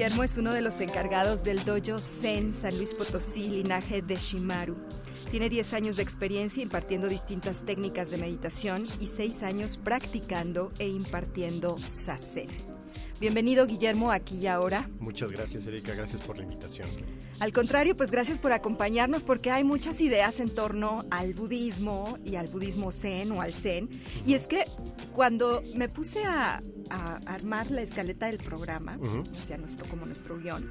Guillermo es uno de los encargados del dojo Zen San Luis Potosí, linaje de Shimaru. Tiene 10 años de experiencia impartiendo distintas técnicas de meditación y 6 años practicando e impartiendo Sasen. Bienvenido Guillermo aquí y ahora. Muchas gracias Erika, gracias por la invitación. Al contrario, pues gracias por acompañarnos porque hay muchas ideas en torno al budismo y al budismo zen o al zen. Y es que cuando me puse a, a armar la escaleta del programa, o sea, nuestro, como nuestro guion,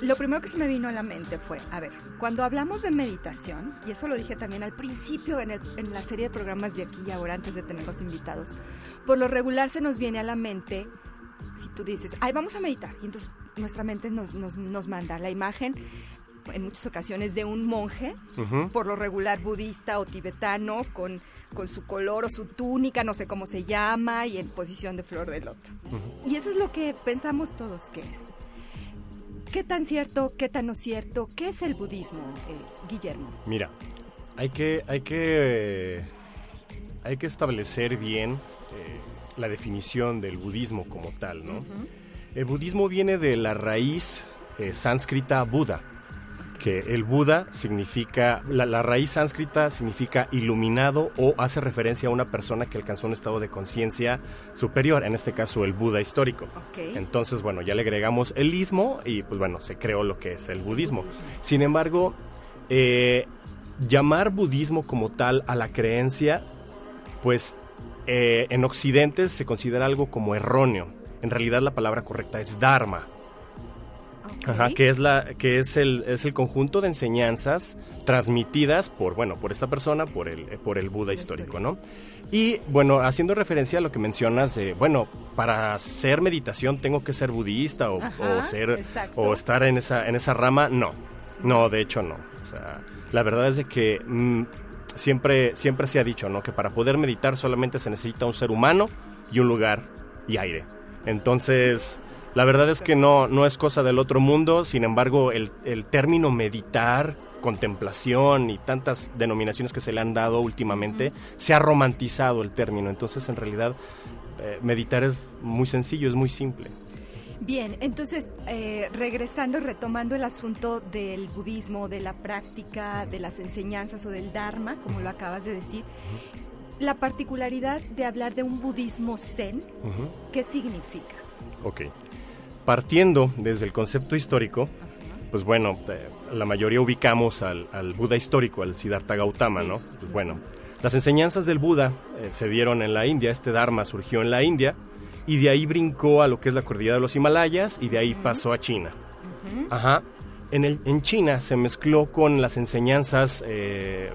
lo primero que se me vino a la mente fue, a ver, cuando hablamos de meditación, y eso lo dije también al principio en, el, en la serie de programas de aquí y ahora, antes de tener los invitados, por lo regular se nos viene a la mente, si tú dices, ay, vamos a meditar, y entonces nuestra mente nos, nos, nos manda la imagen en muchas ocasiones de un monje, por lo regular budista o tibetano, con, con su color o su túnica, no sé cómo se llama, y en posición de flor de loto. Y eso es lo que pensamos todos que es. ¿Qué tan cierto, qué tan no cierto? ¿Qué es el budismo, eh, Guillermo? Mira, hay que, hay que, hay que establecer bien eh, la definición del budismo como tal, ¿no? El budismo viene de la raíz eh, sánscrita Buda, que el Buda significa, la, la, raíz sánscrita significa iluminado o hace referencia a una persona que alcanzó un estado de conciencia superior, en este caso el Buda histórico. Okay. Entonces, bueno, ya le agregamos el ismo y pues bueno, se creó lo que es el budismo. Sin embargo, eh, llamar budismo como tal a la creencia, pues eh, en Occidente se considera algo como erróneo. En realidad la palabra correcta es Dharma. Okay. Ajá, que es la que es el es el conjunto de enseñanzas transmitidas por bueno por esta persona por el por el Buda histórico no y bueno haciendo referencia a lo que mencionas de bueno para hacer meditación tengo que ser budista o, Ajá, o ser exacto. o estar en esa en esa rama no no de hecho no o sea la verdad es de que mm, siempre siempre se ha dicho no que para poder meditar solamente se necesita un ser humano y un lugar y aire entonces la verdad es que no, no es cosa del otro mundo, sin embargo, el, el, término meditar, contemplación y tantas denominaciones que se le han dado últimamente, se ha romantizado el término. Entonces, en realidad, eh, meditar es muy sencillo, es muy simple. Bien, entonces, eh, regresando, retomando el asunto del budismo, de la práctica, de las enseñanzas o del Dharma, como lo acabas de decir, la particularidad de hablar de un budismo zen, uh -huh. ¿qué significa? Ok. Partiendo desde el concepto histórico, pues bueno, eh, la mayoría ubicamos al, al, Buda histórico, al Siddhartha Gautama, sí. ¿no? Pues bueno, las enseñanzas del Buda eh, se dieron en la India, este Dharma surgió en la India y de ahí brincó a lo que es la cordillera de los Himalayas y de ahí uh -huh. pasó a China. Ajá. En, el, en, China se mezcló con las enseñanzas eh,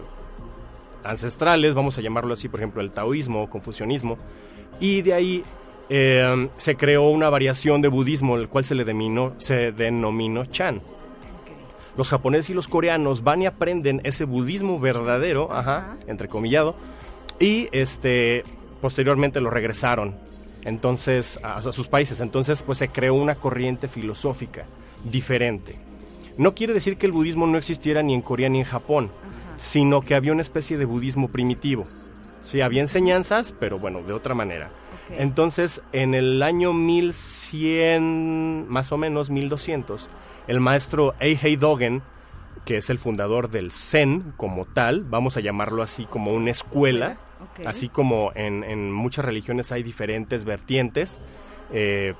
ancestrales, vamos a llamarlo así, por ejemplo, el taoísmo, confucianismo, y de ahí eh, se creó una variación de budismo, el cual se le denominó, se denominó Chan. Okay. Los japoneses y los coreanos van y aprenden ese budismo verdadero, ajá, ajá, entrecomillado, y este, posteriormente lo regresaron entonces a, a, sus países. Entonces, pues se creó una corriente filosófica diferente. No quiere decir que el budismo no existiera ni en Corea ni en Japón, ajá. Sino que había una especie de budismo primitivo. Sí, había enseñanzas, pero bueno, de otra manera. Okay. Entonces, en el año 1100, más o menos 1200, el maestro Eihei Dogen, que es el fundador del Zen como tal, vamos a llamarlo así como una escuela, okay. así como en, en, muchas religiones hay diferentes vertientes. Eh,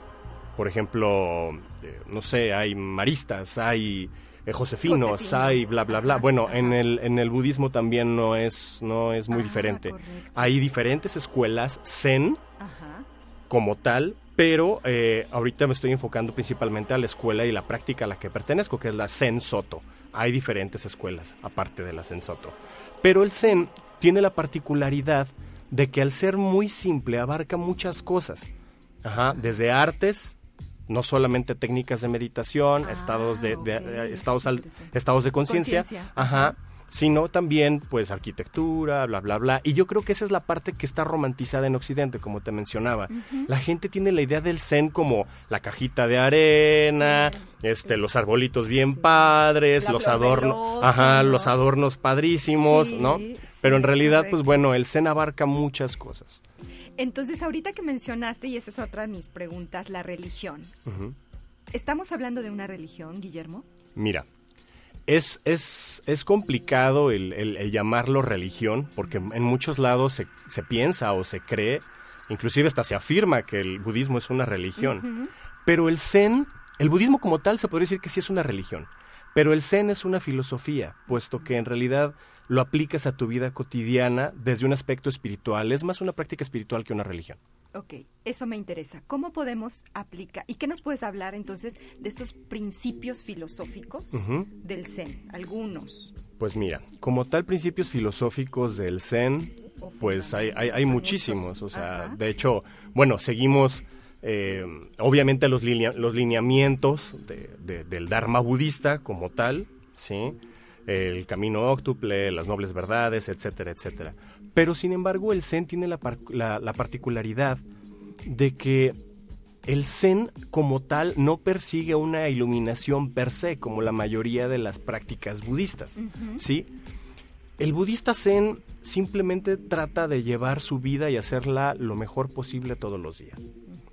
por ejemplo, eh, no sé, hay maristas, hay eh, Josefino, Josefinos. Sai, bla, bla, bla. Bueno, en el, en el budismo también no es, no es muy Ah, diferente. correcto. Hay diferentes escuelas zen Ajá. como tal, pero eh, ahorita me estoy enfocando principalmente a la escuela y la práctica a la que pertenezco, que es la Zen Soto. Hay diferentes escuelas, aparte de la Zen Soto. Pero el Zen tiene la particularidad de que al ser muy simple abarca muchas cosas. Ajá, desde artes, no solamente técnicas de meditación, Ah, estados de, eh, estados, al- estados de conciencia, ajá, sino también pues arquitectura, bla, bla, bla. Y yo creo que esa es la parte que está romantizada en Occidente, como te mencionaba. La gente tiene la idea del zen como la cajita de arena, este, los arbolitos bien padres, La los adornos, ajá, ¿no? los adornos padrísimos, ¿no? Pero en realidad, pues bueno, el zen abarca muchas cosas. Entonces, ahorita que mencionaste, y esa es otra de mis preguntas, la religión. ¿Estamos hablando de una religión, Guillermo? Mira, es, es, es complicado el, el- el llamarlo religión, porque en muchos lados se, se piensa o se cree, inclusive hasta se afirma que el budismo es una religión. Pero el zen, el budismo como tal se podría decir que sí es una religión, pero el zen es una filosofía, puesto que en realidad lo aplicas a tu vida cotidiana desde un aspecto espiritual, es más una práctica espiritual que una religión. Ok, eso me interesa. ¿Cómo podemos aplicar? ¿Y qué nos puedes hablar entonces de estos principios filosóficos del Zen? Algunos. Pues mira, como tal principios filosóficos del Zen, pues hay, hay, hay muchísimos. O sea, Ajá. de hecho, bueno, seguimos eh, obviamente los, linea- los lineamientos de- de- del Dharma budista como tal, ¿sí? El camino óctuple, las nobles verdades, etcétera, etcétera. Pero sin embargo, el Zen tiene la, par- la- la particularidad de que el Zen como tal no persigue una iluminación per se, como la mayoría de las prácticas budistas, ¿sí? El budista Zen simplemente trata de llevar su vida y hacerla lo mejor posible todos los días.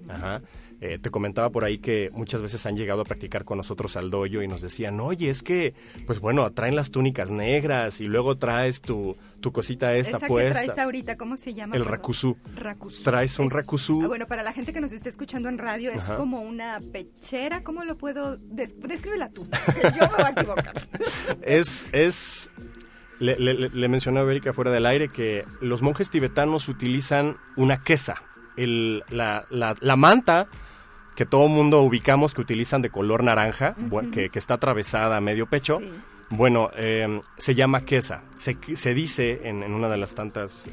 Ajá. Eh, te comentaba por ahí que muchas veces han llegado a practicar con nosotros al dojo y nos decían, oye, es que, pues bueno, traen las túnicas negras y luego traes tu, tu cosita esta Esa puesta. que traes ahorita, ¿cómo se llama? El. Rakusu. Traes un rakusu. Ah, bueno, para la gente que nos esté escuchando en radio, es Ajá. como una pechera. ¿Cómo lo puedo...? des- Descríbela tú. Yo me voy a equivocar. es, es le, le, le- mencionaba a Erika fuera del aire que los monjes tibetanos utilizan una quesa, el, la, la, la manta que todo mundo ubicamos que utilizan de color naranja, que, que está atravesada a medio pecho. Sí. Bueno, eh, se llama quesa. Se, se dice en, en una de las tantas eh,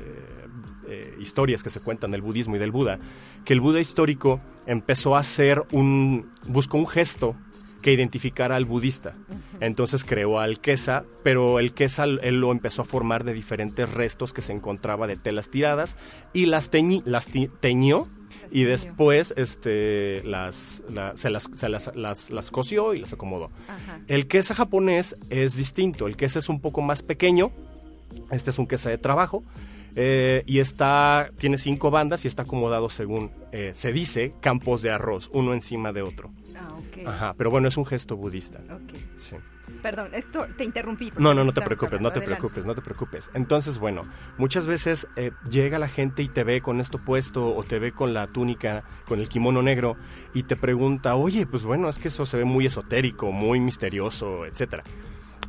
eh, historias que se cuentan del budismo y del Buda, que el Buda histórico empezó a hacer un, buscó un gesto que identificara al budista. Entonces creó al quesa, pero el quesa él lo empezó a formar de diferentes restos que se encontraba de telas tiradas y las, teñi- las teñió y después este, las, la- se, las, se las, las- las cosió y las acomodó. Ajá. El quesa japonés es distinto. El quesa es un poco más pequeño. Este es un quesa de trabajo. eh, y está, tiene cinco bandas y está acomodado según eh, se dice, campos de arroz, uno encima de otro. Ah. Ajá, pero bueno, es un gesto budista. Ok. Sí. Perdón, esto te interrumpí. No, no, no te preocupes, no te Adelante. preocupes, no te preocupes. Entonces, bueno, muchas veces eh, llega la gente y te ve con esto puesto o te ve con la túnica, con el kimono negro y te pregunta, oye, pues bueno, es que eso se ve muy esotérico, muy misterioso, etcétera.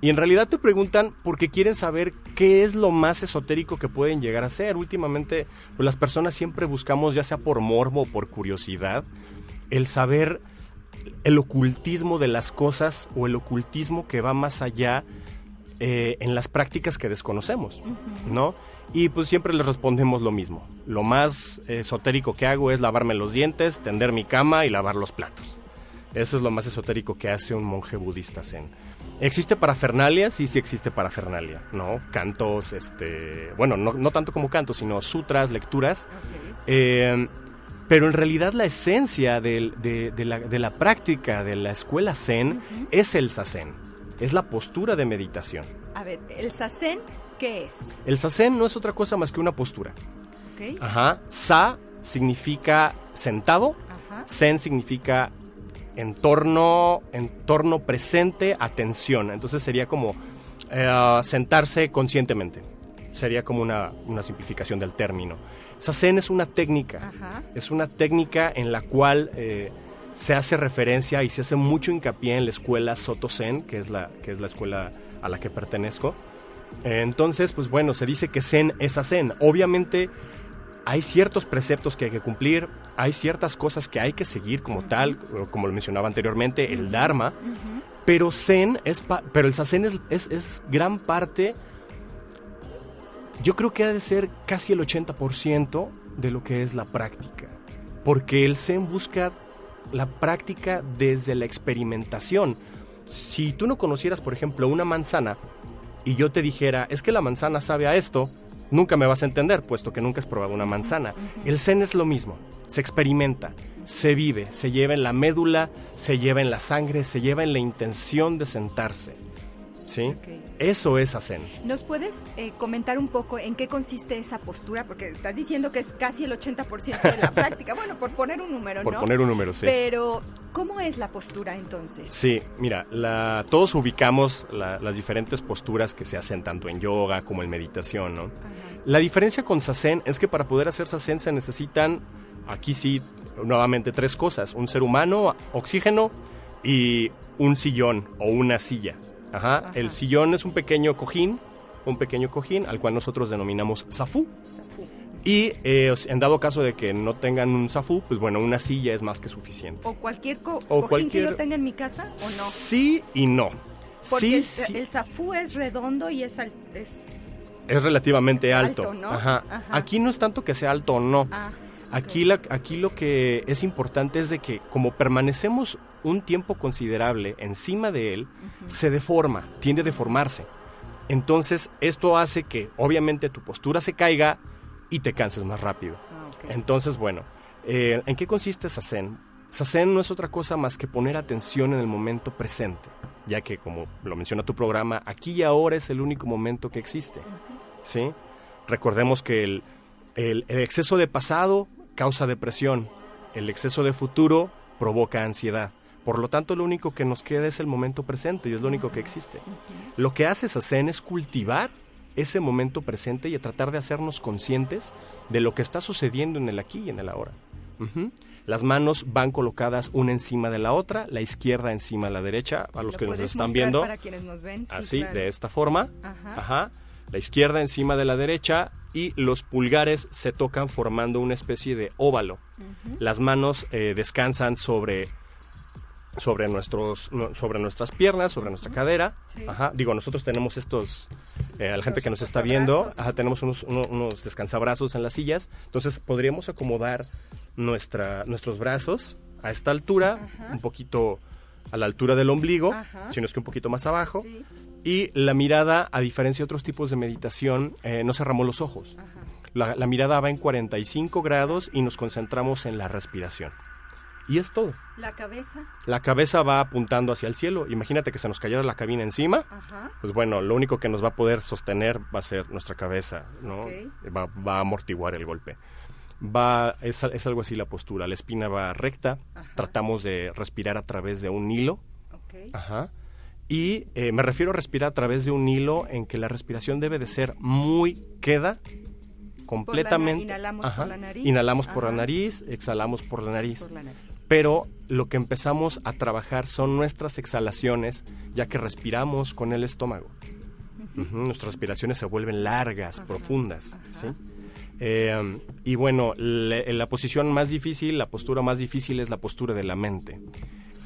Y en realidad te preguntan porque quieren saber qué es lo más esotérico que pueden llegar a ser. Últimamente, pues las personas siempre buscamos, ya sea por morbo o por curiosidad, el saber el ocultismo de las cosas o el ocultismo que va más allá eh, en las prácticas que desconocemos, ¿no? Y pues siempre les respondemos lo mismo. Lo más esotérico que hago es lavarme los dientes, tender mi cama y lavar los platos. Eso es lo más esotérico que hace un monje budista zen. ¿Existe parafernalia? Sí, sí existe parafernalia, ¿no? Cantos, este... Bueno, no, no tanto como cantos, sino sutras, lecturas. Eh, pero en realidad la esencia del- de, de la, de la práctica de la escuela zen es el sazen. Es la postura de meditación. A ver, ¿el sasen qué es? El sazen no es otra cosa más que una postura. ¿Ok? Ajá. Sa significa sentado. Ajá. Zen significa entorno, entorno presente, atención. Entonces sería como eh, sentarse conscientemente. Sería como una, una simplificación del término. Sazen es una técnica. Ajá. Es una técnica en la cual eh, se hace referencia y se hace mucho hincapié en la escuela Soto Zen, que es la, que es la escuela a la que pertenezco. Entonces, pues bueno, se dice que Zen es Zen. Obviamente hay ciertos preceptos que hay que cumplir, hay ciertas cosas que hay que seguir como tal, como lo mencionaba anteriormente, el Dharma, pero Zen es, pero el Sazen es, es, es, gran parte, yo creo que ha de ser casi el 80% de lo que es la práctica, porque el Zen busca la práctica desde la experimentación. Si tú no conocieras, por ejemplo, una manzana y yo te dijera, es que la manzana sabe a esto, nunca me vas a entender, puesto que nunca has probado una manzana. El zen es lo mismo, se experimenta, se vive, se lleva en la médula, se lleva en la sangre, se lleva en la intención de sentarse. ¿Sí? Eso es Zen. ¿Nos puedes eh, comentar un poco en qué consiste esa postura? Porque estás diciendo que es casi el 80% de la práctica. Bueno, por poner un número, por poner un número, sí. Pero, ¿cómo es la postura entonces? Sí, mira, la, todos ubicamos las diferentes posturas que se hacen tanto en yoga como en meditación, ¿no? La diferencia con Sazen es que para poder hacer Sazen se necesitan, aquí sí, nuevamente tres cosas. Un ser humano, oxígeno y un sillón o una silla. Ajá. El sillón es un pequeño cojín, un pequeño cojín al cual nosotros denominamos zafú. Y eh, en dado caso de que no tengan un zafú, pues bueno, una silla es más que suficiente. ¿O cualquier cojín que yo tenga en mi casa o no? Sí y no. Porque sí, el, zafú es redondo y es, es, es relativamente alto. ¿no? Ajá. Aquí no es tanto que sea alto o no. Ah, aquí, la, aquí lo que es importante es de que como permanecemos un tiempo considerable encima de él, se deforma, tiende a deformarse. Entonces, esto hace que obviamente tu postura se caiga y te canses más rápido. Ah, Entonces, bueno, eh, ¿en qué consiste Sazen? Sazen no es otra cosa más que poner atención en el momento presente, ya que, como lo menciona tu programa, aquí y ahora es el único momento que existe. ¿sí? Recordemos que el, el exceso de pasado causa depresión, el exceso de futuro provoca ansiedad. Por lo tanto, lo único que nos queda es el momento presente y es lo único que existe. Lo que hace Sazen es cultivar ese momento presente y a tratar de hacernos conscientes de lo que está sucediendo en el aquí y en el ahora. Las manos van colocadas una encima de la otra, la izquierda encima de la derecha, a los que nos están viendo. Para quienes nos ven, así, de esta forma. Ajá. La izquierda encima de la derecha y los pulgares se tocan formando una especie de óvalo. Las manos eh, descansan sobre sobre nuestros sobre nuestras piernas, sobre nuestra cadera. Ajá. Digo, nosotros tenemos estos eh, a la gente que nos está viendo, ajá, tenemos unos, unos, descansabrazos en las sillas, entonces podríamos acomodar nuestra nuestros brazos a esta altura, un poquito a la altura del ombligo, sino es que un poquito más abajo. Y la mirada, a diferencia de otros tipos de meditación, eh, no cerramos los ojos. La, la mirada va en 45 grados y nos concentramos en la respiración. Y es todo. ¿La cabeza? La cabeza va apuntando hacia el cielo. Imagínate que se nos cayera la cabina encima. Pues bueno, lo único que nos va a poder sostener va a ser nuestra cabeza, ¿no? Va, a amortiguar el golpe. Va, es, es, algo así la postura. La espina va recta. Tratamos de respirar a través de un hilo. Ajá. Y eh, me refiero a respirar a través de un hilo en que la respiración debe de ser muy queda, completamente. inhalamos por la nariz. Inhalamos por la nariz, exhalamos por la nariz. Por la nariz pero lo que empezamos a trabajar son nuestras exhalaciones, ya que respiramos con el estómago. Nuestras respiraciones se vuelven largas, profundas. Eh, y bueno, la posición más difícil, la postura más difícil es la postura de la mente.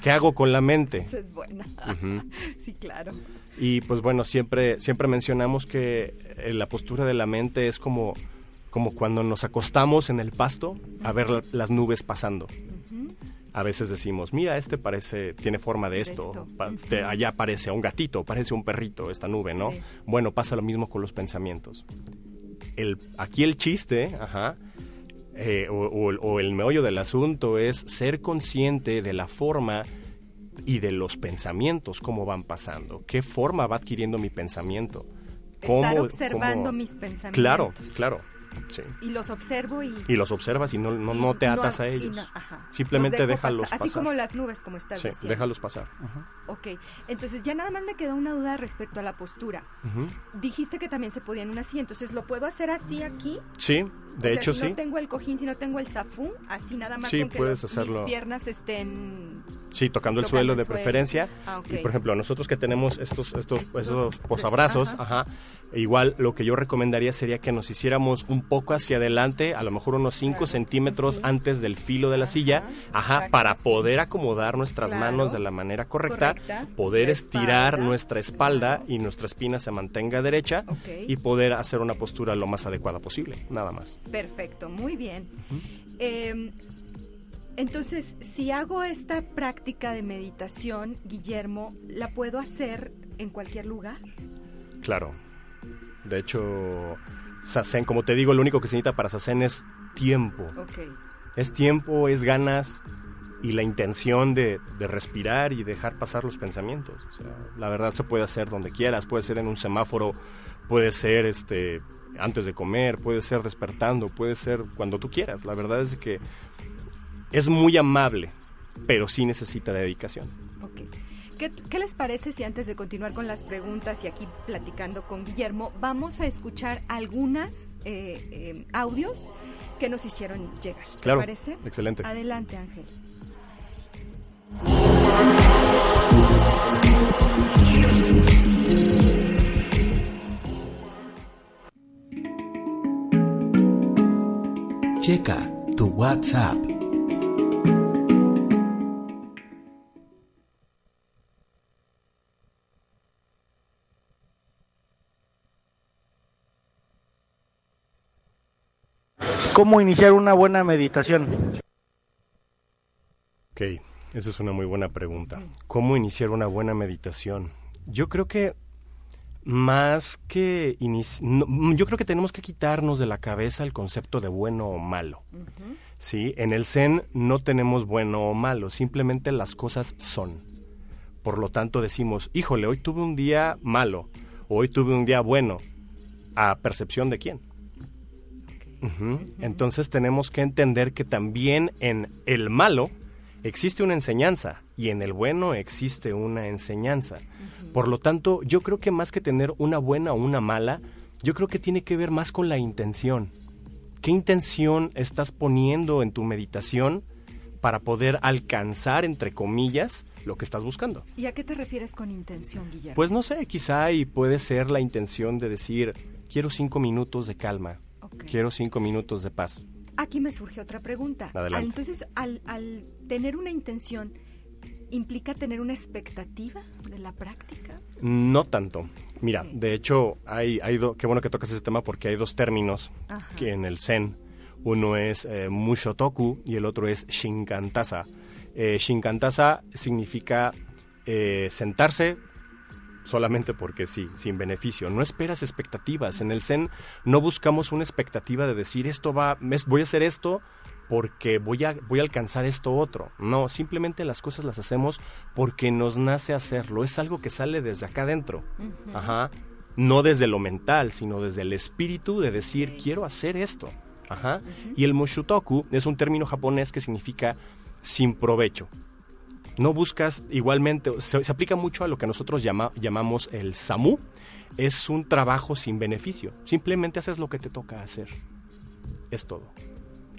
¿Qué hago con la mente? Esa es buena. sí, claro. Y pues bueno, siempre, siempre mencionamos que eh, la postura de la mente es como, como cuando nos acostamos en el pasto a ver las nubes pasando a veces decimos, mira, este parece, tiene forma de esto, allá parece un gatito, parece un perrito, esta nube, ¿no? Bueno, pasa lo mismo con los pensamientos. El, aquí el chiste, ajá, eh, o, el meollo del asunto es ser consciente de la forma y de los pensamientos, cómo van pasando, qué forma va adquiriendo mi pensamiento. Cómo, Estar observando mis pensamientos. Claro, claro. Y los observo y... Y los observas y no, no, te atas a ellos. Simplemente déjalos pasar. Así como las nubes, como estás sí, déjalos pasar. Ok, entonces ya nada más me queda una duda respecto a la postura. Dijiste que también se podía en una así, entonces ¿lo puedo hacer así aquí? Sí, De hecho, si sí. no tengo el cojín, si no tengo el zafú, así nada más Sí, con que puedes los- hacerlo. mis piernas estén... Sí, tocando el suelo el de suelo. preferencia. Ah, ok. Y por ejemplo, nosotros que tenemos estos, estos, Estos, esos posabrazos, ajá. ajá. igual lo que yo recomendaría sería que nos hiciéramos un poco hacia adelante, a lo mejor unos 5 Claro, centímetros sí. antes del filo de la Ajá, silla, ajá, para poder acomodar nuestras Claro. manos de la manera correcta, Correcta. poder estirar espalda. nuestra espalda y nuestra espina se mantenga derecha y poder hacer una postura lo más adecuada posible, nada más. Perfecto, muy bien. Eh, entonces, si hago esta práctica de meditación, Guillermo, ¿la puedo hacer en cualquier lugar? Claro. De hecho, Sazen, como te digo, lo único que se necesita para Sazen es tiempo. Es tiempo, es ganas y la intención de, de respirar y dejar pasar los pensamientos. O sea, la verdad se puede hacer donde quieras, puede ser en un semáforo, puede ser este antes de comer, puede ser despertando, puede ser cuando tú quieras. La verdad es que es muy amable, pero sí necesita dedicación. ¿Qué, qué les parece si antes de continuar con las preguntas y aquí platicando con Guillermo, vamos a escuchar algunas eh, eh, audios que nos hicieron llegar? ¿Te Claro, parece? excelente. Adelante, Ángel. Checa tu WhatsApp. ¿Cómo iniciar una buena meditación? Ok, esa es una muy buena pregunta. ¿Cómo iniciar una buena meditación? Yo creo que más que no, mm, yo creo que tenemos que quitarnos de la cabeza el concepto de bueno o malo. Sí, en el Zen no tenemos bueno o malo, simplemente las cosas son. Por lo tanto decimos, híjole, hoy tuve un día malo, hoy tuve un día bueno. ¿A percepción de quién? Entonces tenemos que entender que también en el malo existe una enseñanza y en el bueno existe una enseñanza. Por lo tanto, yo creo que más que tener una buena o una mala, yo creo que tiene que ver más con la intención. ¿Qué intención estás poniendo en tu meditación para poder alcanzar, entre comillas, lo que estás buscando? ¿Y a qué te refieres con intención, Guillermo? Pues no sé, quizá y puede ser la intención de decir, quiero cinco minutos de calma, quiero cinco minutos de paz. Aquí me surge otra pregunta. Adelante. Entonces, al, al tener una intención, ¿implica tener una expectativa de la práctica? No tanto. Mira, de hecho, hay, hay do- qué bueno que tocas ese tema porque hay dos términos Ajá. que en el Zen. Uno es eh, Mushotoku y el otro es Shinkantasa. Eh, Shinkantasa significa eh, sentarse solamente porque sí, sin beneficio. No esperas expectativas. En el Zen no buscamos una expectativa de decir esto va, voy a hacer esto porque voy a, voy a alcanzar esto otro. No, simplemente las cosas las hacemos porque nos nace hacerlo. Es algo que sale desde acá adentro. Ajá. No desde lo mental, sino desde el espíritu de decir, quiero hacer esto. Ajá. Y el Mushutoku es un término japonés que significa sin provecho. No buscas igualmente, se, se aplica mucho a lo que nosotros llama- llamamos el SAMU. Es un trabajo sin beneficio. Simplemente haces lo que te toca hacer. Es todo.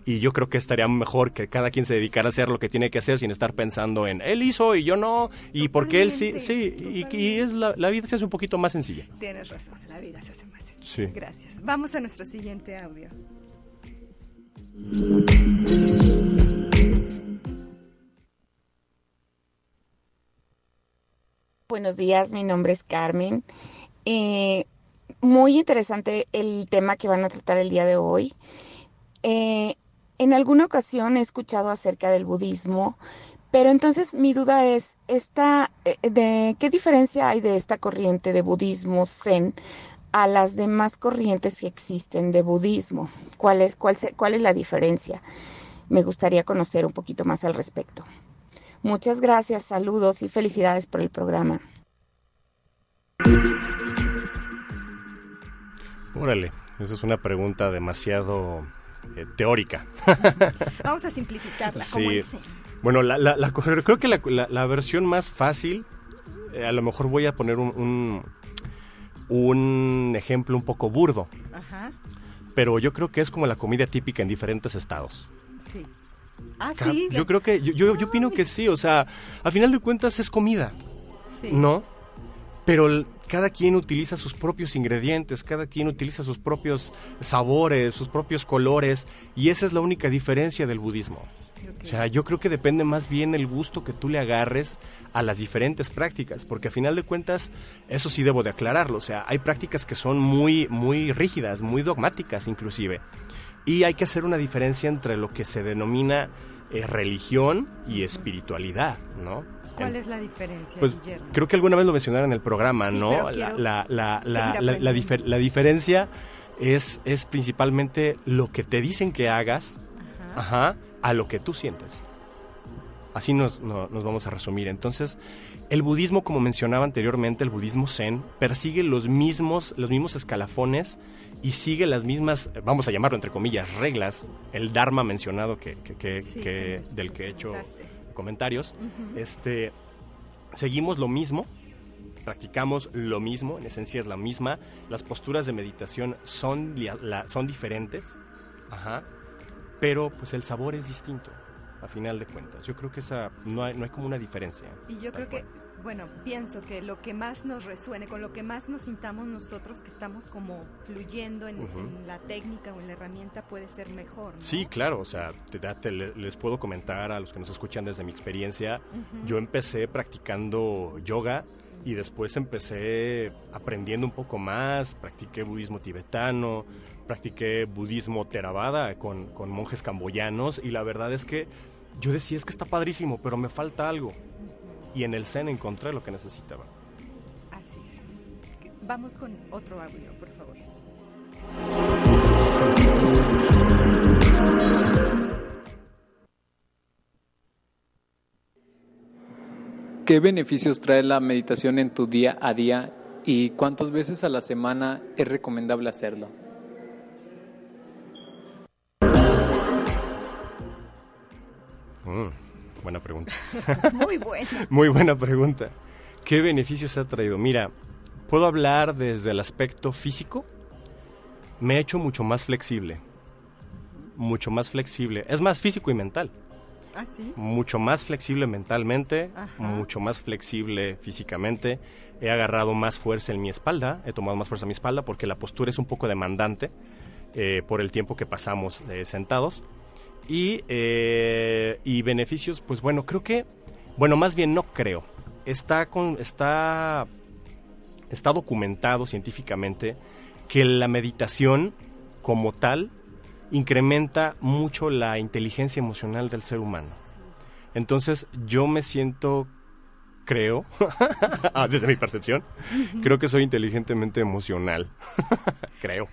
Y yo creo que estaría mejor que cada quien se dedicara a hacer lo que tiene que hacer sin estar pensando en él hizo y yo no, y porque él sí, sí, y, y es la, la vida se hace un poquito más sencilla. Tienes razón, la vida se hace más sencilla. Sí. Gracias. Vamos a nuestro siguiente audio. Buenos días, mi nombre es Carmen. Eh, muy interesante el tema que van a tratar el día de hoy. Eh, en alguna ocasión he escuchado acerca del budismo, pero entonces mi duda es, esta, eh, de, ¿qué diferencia hay de esta corriente de budismo zen a las demás corrientes que existen de budismo? ¿Cuál es, cuál, cuál es la diferencia? Me gustaría conocer un poquito más al respecto. Muchas gracias, saludos y felicidades por el programa. Órale, esa es una pregunta demasiado eh, teórica. Vamos a simplificarla. Sí. como. Bueno, la, la- la- creo que la, versión más fácil, eh, a lo mejor voy a poner un, un, un ejemplo un poco burdo, Ajá. pero yo creo que es como la comida típica en diferentes estados. Sí. Ah, sí. Yo creo que, yo, yo, yo opino que sí, o sea, a final de cuentas es comida, Sí. ¿no? Pero el- cada quien utiliza sus propios ingredientes, cada quien utiliza sus propios sabores, sus propios colores, y esa es la única diferencia del budismo. O sea, yo creo que depende más bien el gusto que tú le agarres a las diferentes prácticas, porque a final de cuentas, eso sí debo de aclararlo, o sea, hay prácticas que son muy, muy rígidas, muy dogmáticas inclusive, y hay que hacer una diferencia entre lo que se denomina eh, religión y espiritualidad, ¿no? ¿Cuál es la diferencia, pues Guillermo? creo que alguna vez lo mencionaron en el programa, Sí, ¿no? La, la, la, difer- la diferencia es, es principalmente lo que te dicen que hagas Ajá. ajá, a lo que tú sientes. Así nos, no- nos vamos a resumir. Entonces, el budismo, como mencionaba anteriormente, el budismo zen, persigue los mismos, los mismos escalafones y sigue las mismas, vamos a llamarlo entre comillas, reglas, el dharma mencionado que, que- que- Sí, que- que del que he hecho. Comentarios. Este, seguimos lo mismo, practicamos lo mismo, en esencia es la misma. Las posturas de meditación son, la- son diferentes, ajá, pero pues el sabor es distinto, a final de cuentas. Yo creo que esa no hay, no hay como una diferencia. Y yo creo que. Bueno, pienso que lo que más nos resuene, con lo que más nos sintamos nosotros, que estamos como fluyendo en, la técnica o en la herramienta, puede ser mejor. ¿no? Sí, claro, o sea, te, te les puedo comentar a los que nos escuchan desde mi experiencia. Yo empecé practicando yoga y después empecé aprendiendo un poco más, practiqué budismo tibetano, practiqué budismo theravada con, con monjes camboyanos y la verdad es que yo decía, es que está padrísimo, pero me falta algo. Y en el Zen encontré lo que necesitaba. Así es. Vamos con otro audio, por favor. ¿Qué beneficios trae la meditación en tu día a día y cuántas veces a la semana es recomendable hacerlo? Mm, buena pregunta. Muy bueno. Muy buena pregunta. ¿Qué beneficios ha traído? Mira, puedo hablar desde el aspecto físico. Me ha hecho mucho más flexible. Mucho más flexible. Es más físico y mental. ¿Ah, sí? Mucho más flexible mentalmente, Ajá. mucho más flexible físicamente. He agarrado más fuerza en mi espalda, he tomado más fuerza en mi espalda porque la postura es un poco demandante eh, por el tiempo que pasamos eh, sentados. Y, eh, y beneficios, pues bueno, creo que, bueno, más bien no creo. Está, con, está, está documentado científicamente que la meditación como tal incrementa mucho la inteligencia emocional del ser humano. Entonces yo me siento, creo, ah, desde mi percepción, creo que soy inteligentemente emocional. creo.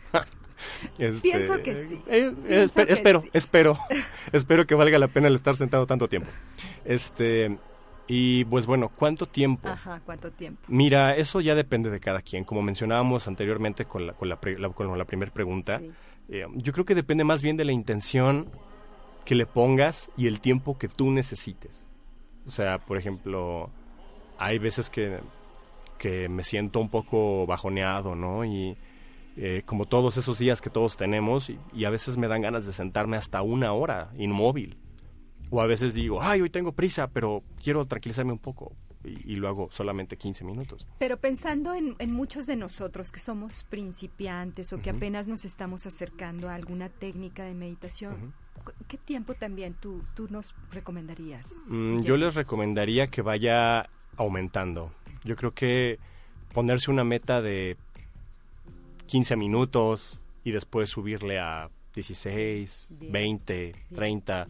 Este, Pienso que sí. eh, Pienso espe- que espero, sí. espero, espero que valga la pena el estar sentado tanto tiempo. Este, y pues bueno, ¿cuánto tiempo? Ajá, ¿cuánto tiempo? Mira, eso ya depende de cada quien. Como mencionábamos anteriormente con la, con la, pre- la- con la primera pregunta, Sí. eh, yo creo que depende más bien de la intención que le pongas y el tiempo que tú necesites. O sea, por ejemplo, hay veces que, que me siento un poco bajoneado, ¿no? Y eh, como todos esos días que todos tenemos, y, y a veces me dan ganas de sentarme hasta una hora inmóvil. O a veces digo, ay, hoy tengo prisa, pero quiero tranquilizarme un poco. Y, y lo hago solamente 15 minutos. Pero pensando en, en muchos de nosotros que somos principiantes o que apenas nos estamos acercando a alguna técnica de meditación, ¿qué tiempo también tú, tú nos recomendarías? Mm, yo les recomendaría que vaya aumentando. Yo creo que ponerse una meta de 15 minutos y después subirle a 16, Bien. 20, 30.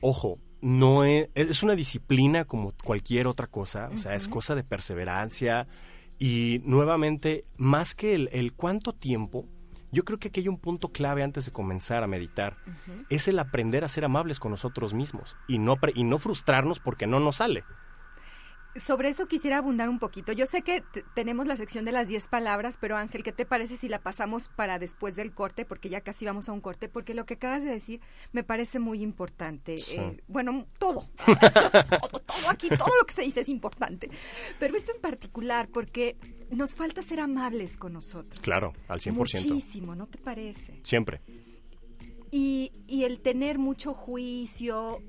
Ojo, no es, es una disciplina como cualquier otra cosa, o sea, es cosa de perseverancia y nuevamente, más que el, el cuánto tiempo, yo creo que aquí hay un punto clave antes de comenzar a meditar, es el aprender a ser amables con nosotros mismos y no, pre- y no frustrarnos porque no nos sale. Sobre eso quisiera abundar un poquito. Yo sé que tenemos la sección de las 10 palabras, pero Ángel, ¿qué te parece si la pasamos para después del corte? Porque ya casi vamos a un corte, porque lo que acabas de decir me parece muy importante. Eh, bueno, todo. todo. Todo aquí, todo lo que se dice es importante. Pero esto en particular, porque nos falta ser amables con nosotros. Claro, al 100%. Muchísimo, ¿no te parece? Siempre. Y, y el tener mucho juicio,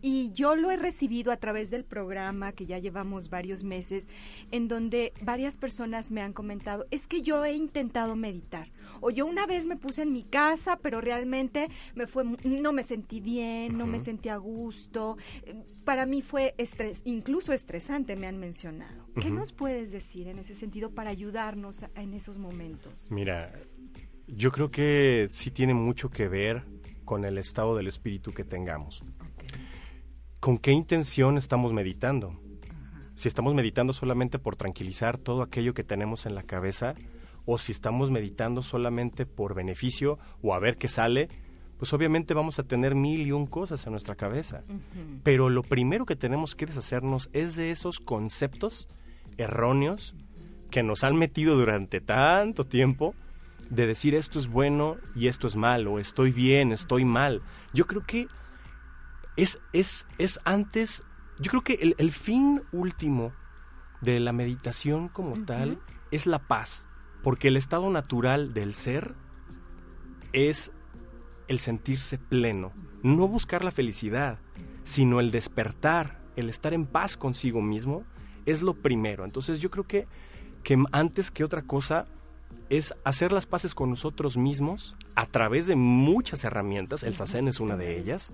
y yo lo he recibido a través del programa que ya llevamos varios meses, en donde varias personas me han comentado, es que yo he intentado meditar, o yo una vez me puse en mi casa, pero realmente me fue, no me sentí bien, no me sentí a gusto, para mí fue estrés, incluso estresante, me han mencionado. ¿Qué nos puedes decir en ese sentido para ayudarnos en esos momentos? Mira, yo creo que sí tiene mucho que ver con el estado del espíritu que tengamos. ¿Con qué intención estamos meditando? Si estamos meditando solamente por tranquilizar todo aquello que tenemos en la cabeza, o si estamos meditando solamente por beneficio o a ver qué sale, pues obviamente vamos a tener mil y un cosas en nuestra cabeza. Pero lo primero que tenemos que deshacernos es de esos conceptos erróneos que nos han metido durante tanto tiempo de decir esto es bueno y esto es malo, estoy bien, estoy mal. Yo creo que es, es, es antes, yo creo que el, fin último de la meditación como tal es la paz, porque el estado natural del ser es el sentirse pleno, no buscar la felicidad, sino el despertar, el estar en paz consigo mismo, es lo primero. Entonces yo creo que, que antes que otra cosa, es hacer las paces con nosotros mismos a través de muchas herramientas, el SACEN es una de ellas,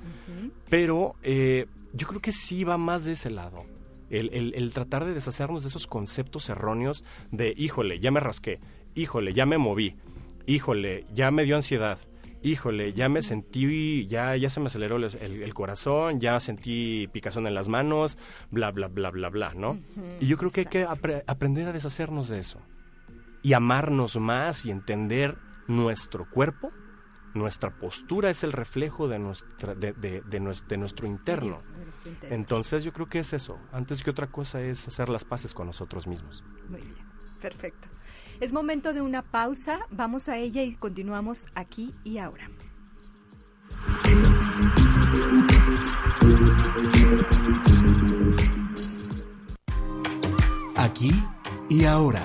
pero eh, yo creo que sí va más de ese lado. El, tratar de deshacernos de esos conceptos erróneos de, híjole, ya me rasqué, híjole, ya me moví, híjole, ya me dio ansiedad, híjole, ya me sentí, ya, ya se me aceleró el, corazón, ya sentí picazón en las manos, bla, bla, bla, bla, bla, ¿no? y yo creo que hay que aprender a deshacernos de eso y amarnos más y entender nuestro cuerpo, nuestra postura es el reflejo de, nuestra, de, de, nuestro, interno. Entonces yo creo que es eso. Antes que otra cosa es hacer las paces con nosotros mismos. Muy bien, perfecto. Es momento de una pausa. Vamos a ella y continuamos aquí y ahora. Aquí y ahora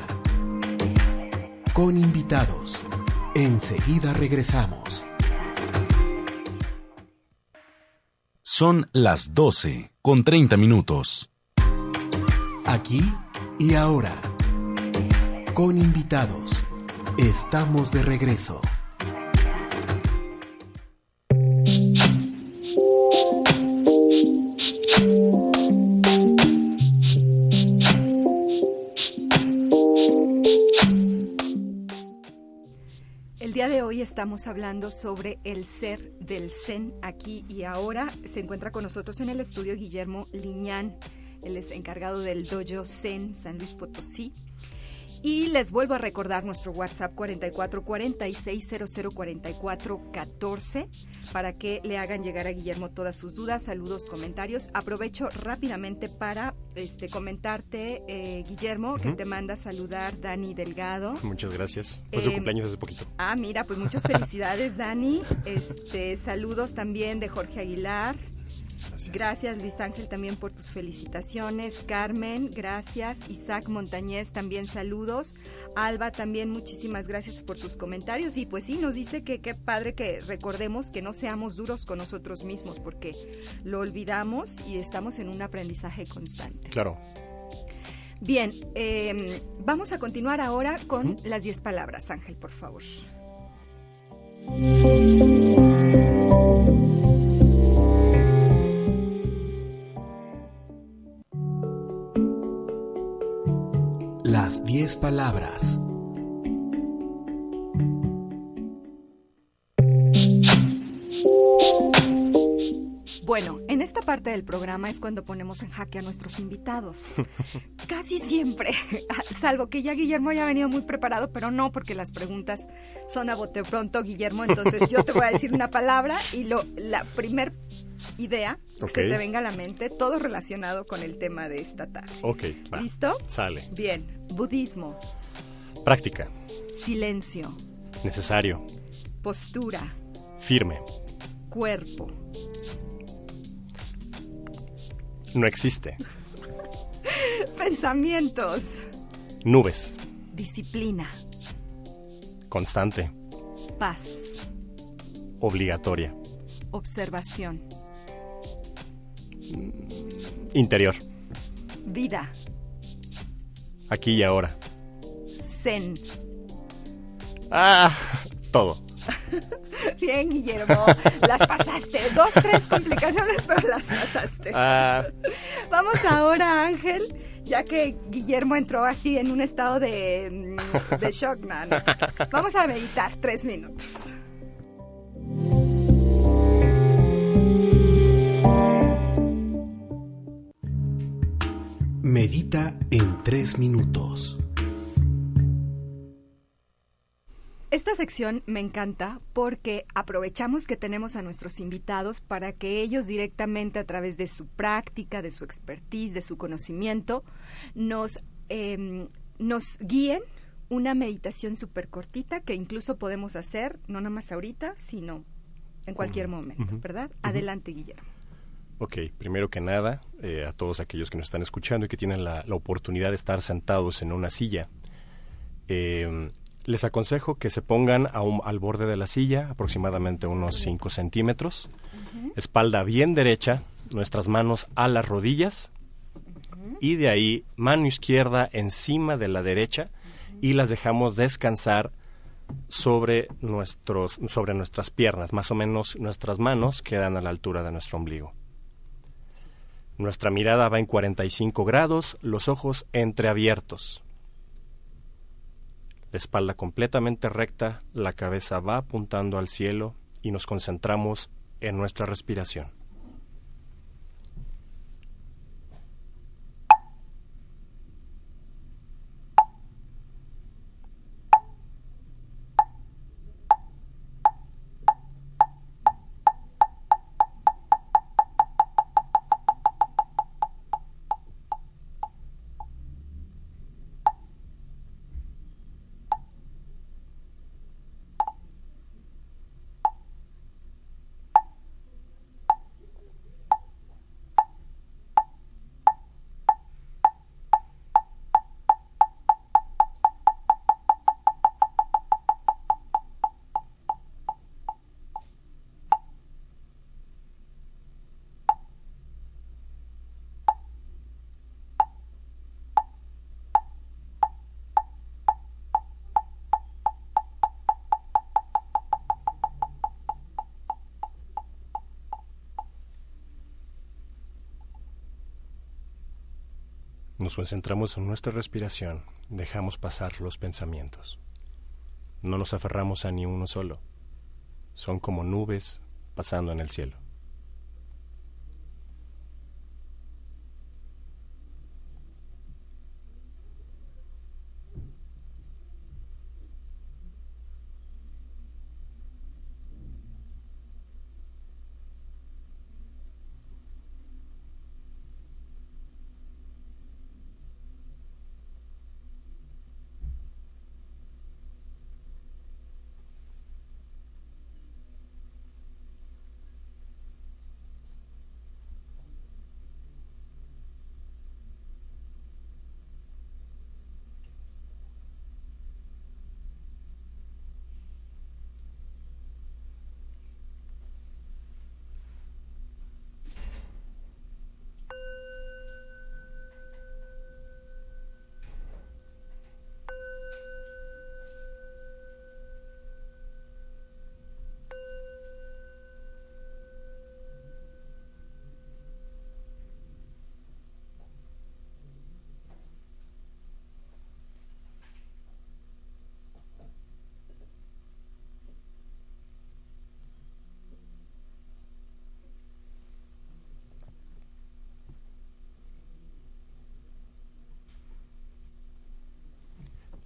con invitados. Enseguida regresamos. Son las 12 con 30 minutos. Aquí y ahora. Con invitados. Estamos de regreso. Estamos hablando sobre el ser del Zen aquí y ahora. Se encuentra con nosotros en el estudio Guillermo Liñán. Él es encargado del Dojo Zen San Luis Potosí. Y les vuelvo a recordar nuestro WhatsApp 44 46 00 44 14 para que le hagan llegar a Guillermo todas sus dudas, saludos, comentarios. Aprovecho rápidamente para este, comentarte, eh, Guillermo, que te manda saludar Dani Delgado. Muchas gracias. Fue su em, cumpleaños hace poquito. Ah, mira, pues muchas felicidades, Dani. Este, saludos también de Jorge Aguilar. Gracias. Luis Ángel también por tus felicitaciones. Carmen, gracias. Isaac Montañez también saludos. Alba también muchísimas gracias por tus comentarios. Y pues sí, nos dice que qué padre que recordemos que no seamos duros con nosotros mismos porque lo olvidamos y estamos en un aprendizaje constante. Claro. Bien, em, vamos a continuar ahora con las 10 palabras. Ángel, por favor. Las diez palabras. Bueno, en esta parte del programa es cuando ponemos en jaque a nuestros invitados. Casi siempre, salvo que ya Guillermo haya venido muy preparado, pero no porque las preguntas son a bote pronto, Guillermo. Entonces yo te voy a decir una palabra y lo, la primer idea que te venga a la mente, todo relacionado con el tema de esta tarde. Ok, va. ¿Listo? Sale. Bien. Budismo, Práctica. silencio, Necesario. postura, Firme. cuerpo, No existe. pensamientos, Nubes. disciplina, Constante. paz, Obligatoria. observación, Interior. vida, Aquí y ahora. zen. Ah, todo. Bien, Guillermo, las pasaste. Dos, tres complicaciones, pero las pasaste. Ah, Vamos ahora, Ángel, ya que Guillermo entró así en un estado de, mm, de shock. no. Vamos a meditar tres minutos. Medita en tres minutos. Esta sección me encanta porque aprovechamos que tenemos a nuestros invitados para que ellos directamente a través de su práctica, de su expertise, de su conocimiento, nos, em, nos guíen una meditación súper cortita que incluso podemos hacer, no nada más ahorita, sino en cualquier momento, ¿verdad? Adelante, Guillermo. Ok, primero que nada, eh, a todos aquellos que nos están escuchando y que tienen la, la oportunidad de estar sentados en una silla, eh, les aconsejo que se pongan a un- al borde de la silla, aproximadamente unos 5 centímetros, espalda bien derecha, nuestras manos a las rodillas y de ahí mano izquierda encima de la derecha y las dejamos descansar sobre nuestros sobre nuestras piernas, más o menos nuestras manos quedan a la altura de nuestro ombligo. Nuestra mirada va en 45 grados, los ojos entreabiertos. La espalda completamente recta, la cabeza va apuntando al cielo y nos concentramos en nuestra respiración. Nos concentramos en nuestra respiración, dejamos pasar los pensamientos. No nos aferramos a ni uno solo. Son como nubes pasando en el cielo.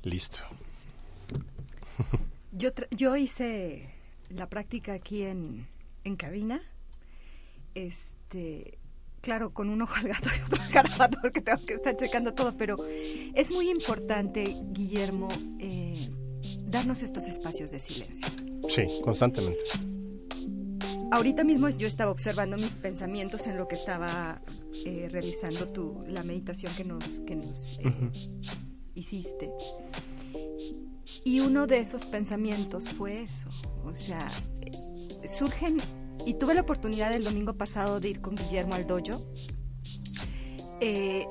Listo. Yo, yo hice la práctica aquí en, en cabina este, claro, con un ojo al gato y otro al garabato porque tengo que estar checando todo, pero es muy importante, Guillermo, eh, darnos estos espacios de silencio. Sí, constantemente. Ahorita mismo yo estaba observando mis pensamientos en lo que estaba eh, realizando tu, la meditación que nos, que nos eh, hiciste. Y uno de esos pensamientos fue eso. O sea, eh, surgen, y tuve la oportunidad el domingo pasado de ir con Guillermo al dojo. Eh,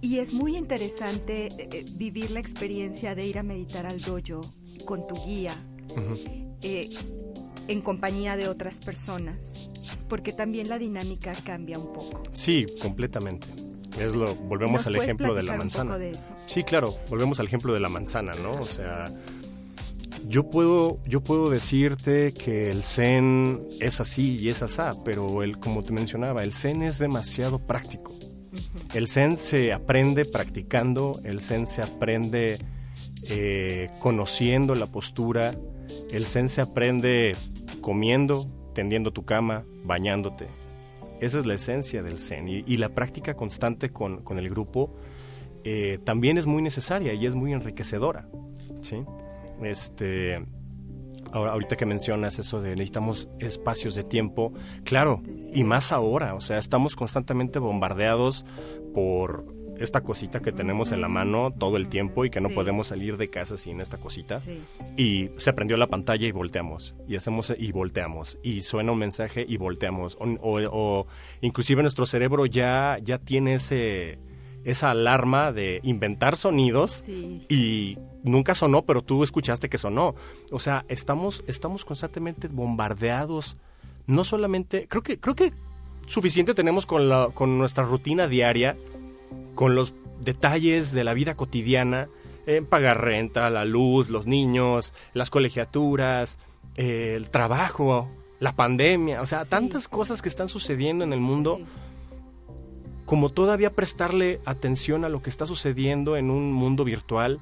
y es muy interesante eh, vivir la experiencia de ir a meditar al dojo con tu guía, eh, en compañía de otras personas, porque también la dinámica cambia un poco. Sí, completamente. Es lo, volvemos ¿Nos al ejemplo de la manzana. de? Sí, claro, volvemos al ejemplo de la manzana, ¿no? O sea, yo puedo, yo puedo decirte que el zen es así y es asá, pero el, como te mencionaba, el zen es demasiado práctico. El zen se aprende practicando, el zen se aprende eh, conociendo la postura, el zen se aprende comiendo, tendiendo tu cama, bañándote. Esa es la esencia del zen y, la práctica constante con, con el grupo eh, también es muy necesaria y es muy enriquecedora. ¿sí? Este, ahora, ahorita que mencionas eso de necesitamos espacios de tiempo, claro, y más ahora, o sea, estamos constantemente bombardeados por esta cosita que tenemos en la mano todo el tiempo y que no Sí. podemos salir de casa sin esta cosita. Sí. Y se prendió la pantalla y volteamos. Y hacemos y volteamos. Y suena un mensaje y volteamos. O, o- o inclusive nuestro cerebro ya, ya tiene ese, esa alarma de inventar sonidos Sí. y nunca sonó, pero tú escuchaste que sonó. O sea, estamos, estamos constantemente bombardeados. No solamente, creo que, creo que suficiente tenemos con, la, con nuestra rutina diaria, con los detalles de la vida cotidiana, en pagar renta, la luz, los niños, las colegiaturas, eh, el trabajo, la pandemia, o sea, Sí. tantas cosas que están sucediendo en el mundo Sí. como todavía prestarle atención a lo que está sucediendo en un mundo virtual,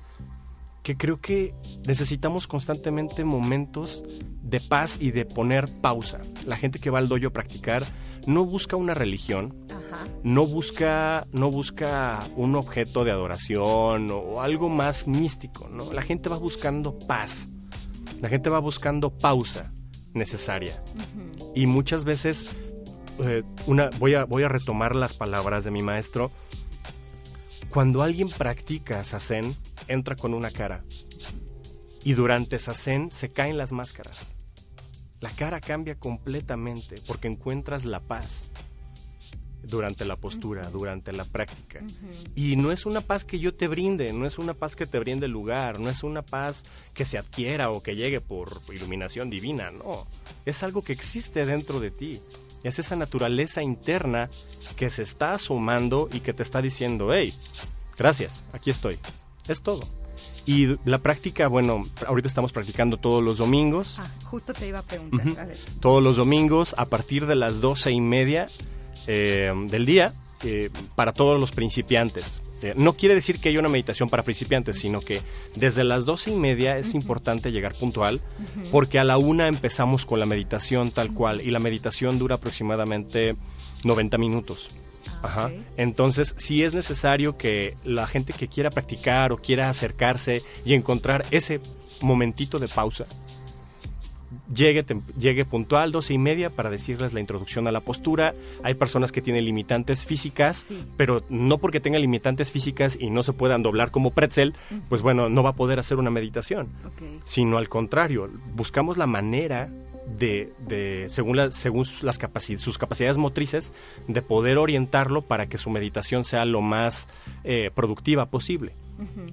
que creo que necesitamos constantemente momentos de paz y de poner pausa. La gente que va al dojo a practicar no busca una religión, Ajá. no busca, no busca un objeto de adoración o algo más místico, ¿no? La gente va buscando paz. La gente va buscando pausa necesaria. Y muchas veces eh, una voy a voy a retomar las palabras de mi maestro. Cuando alguien practica sazen, entra con una cara. Y durante sazen se caen las máscaras. La cara cambia completamente porque encuentras la paz durante la postura, durante la práctica. Y no es una paz que yo te brinde, no es una paz que te brinde el lugar, no es una paz que se adquiera o que llegue por iluminación divina, no. Es algo que existe dentro de ti. Es esa naturaleza interna que se está asomando y que te está diciendo, hey, gracias, aquí estoy. Es todo. Y la práctica, bueno, ahorita estamos practicando todos los domingos Ah, justo te iba a preguntar. Ujú. A ver. todos los domingos a partir de las doce y media eh, del día eh, para todos los principiantes. Eh, no quiere decir que haya una meditación para principiantes, sino que desde las doce y media es importante llegar puntual, porque a la una empezamos con la meditación tal cual, y la meditación dura aproximadamente 90 minutos. Ajá. ok. Entonces, si es necesario que la gente que quiera practicar o quiera acercarse y encontrar ese momentito de pausa, llegue, llegue puntual, doce y media, para decirles la introducción a la postura. Hay personas que tienen limitantes físicas, Sí. pero no porque tengan limitantes físicas y no se puedan doblar como pretzel, pues bueno, no va a poder hacer una meditación sino al contrario, buscamos la manera de, de según, la- según las capaci- sus capacidades motrices, de poder orientarlo para que su meditación sea lo más eh, productiva posible.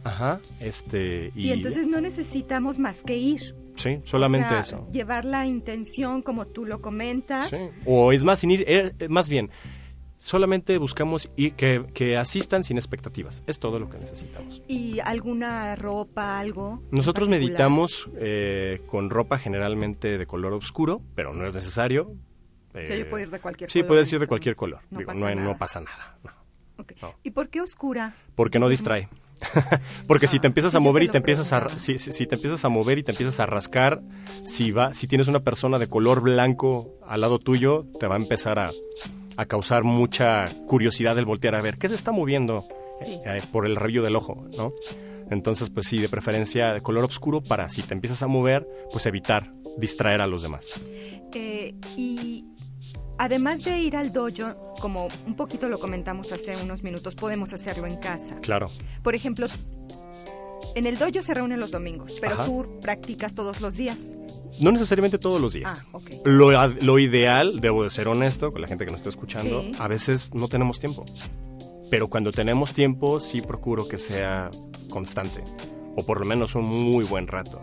Ajá, este, y, Y entonces no necesitamos más que ir. sí, solamente O sea, eso. Llevar la intención como tú lo comentas. Sí. O es más, sin ir- eh, más bien, solamente buscamos ir- que, que asistan sin expectativas. Es todo lo que necesitamos. Y alguna ropa, algo. Nosotros meditamos eh, con ropa generalmente de color oscuro, pero no es necesario. Eh, puedo ir de cualquier Sí, color, puedes ir de cualquier color. no Digo, pasa no, nada. pasa nada. no. Ok. no. ¿Y por qué oscura? Porque no distrae. Porque si te empiezas a sí, mover y te empiezas a preguntaba. si, si- si te empiezas a mover y te empiezas a rascar, si va si tienes una persona de color blanco al lado tuyo, te va a empezar a, a causar mucha curiosidad el voltear a ver qué se está moviendo Sí. eh, por el rabillo del ojo, ¿no? Entonces, pues sí, de preferencia de color oscuro para si te empiezas a mover, pues evitar distraer a los demás. Eh, y además de ir al dojo, como un poquito lo comentamos hace unos minutos, podemos hacerlo en casa. Claro. Por ejemplo, en el dojo se reúnen los domingos, pero Ajá. tú practicas todos los días. No necesariamente todos los días. Ah, ok. Lo, lo ideal, debo de ser honesto con la gente que nos está escuchando, Sí. a veces no tenemos tiempo. Pero cuando tenemos tiempo, sí procuro que sea constante. O por lo menos un muy buen rato.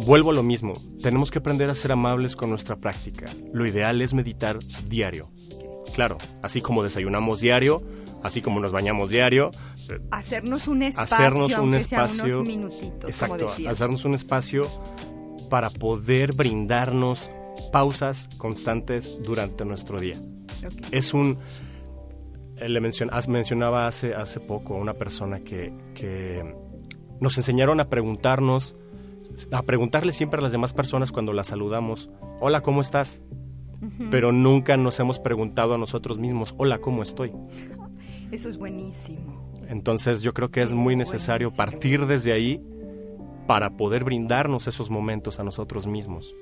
Vuelvo a lo mismo. Tenemos que aprender a ser amables con nuestra práctica. Lo ideal es meditar diario. Claro, así como desayunamos diario, así como nos bañamos diario, Hacernos un espacio, hacernos un sea espacio. unos minutitos, exacto, como hacernos un espacio para poder brindarnos pausas constantes durante nuestro día. Ok. Es un. eh, Le mencion, mencionaba hace, hace poco a una persona que, que nos enseñaron a preguntarnos, a preguntarle siempre a las demás personas cuando las saludamos: Hola, ¿cómo estás? Pero nunca nos hemos preguntado a nosotros mismos: Hola, ¿cómo estoy? Eso es buenísimo. Entonces yo creo que es muy es necesario partir desde ahí para poder brindarnos esos momentos a nosotros mismos.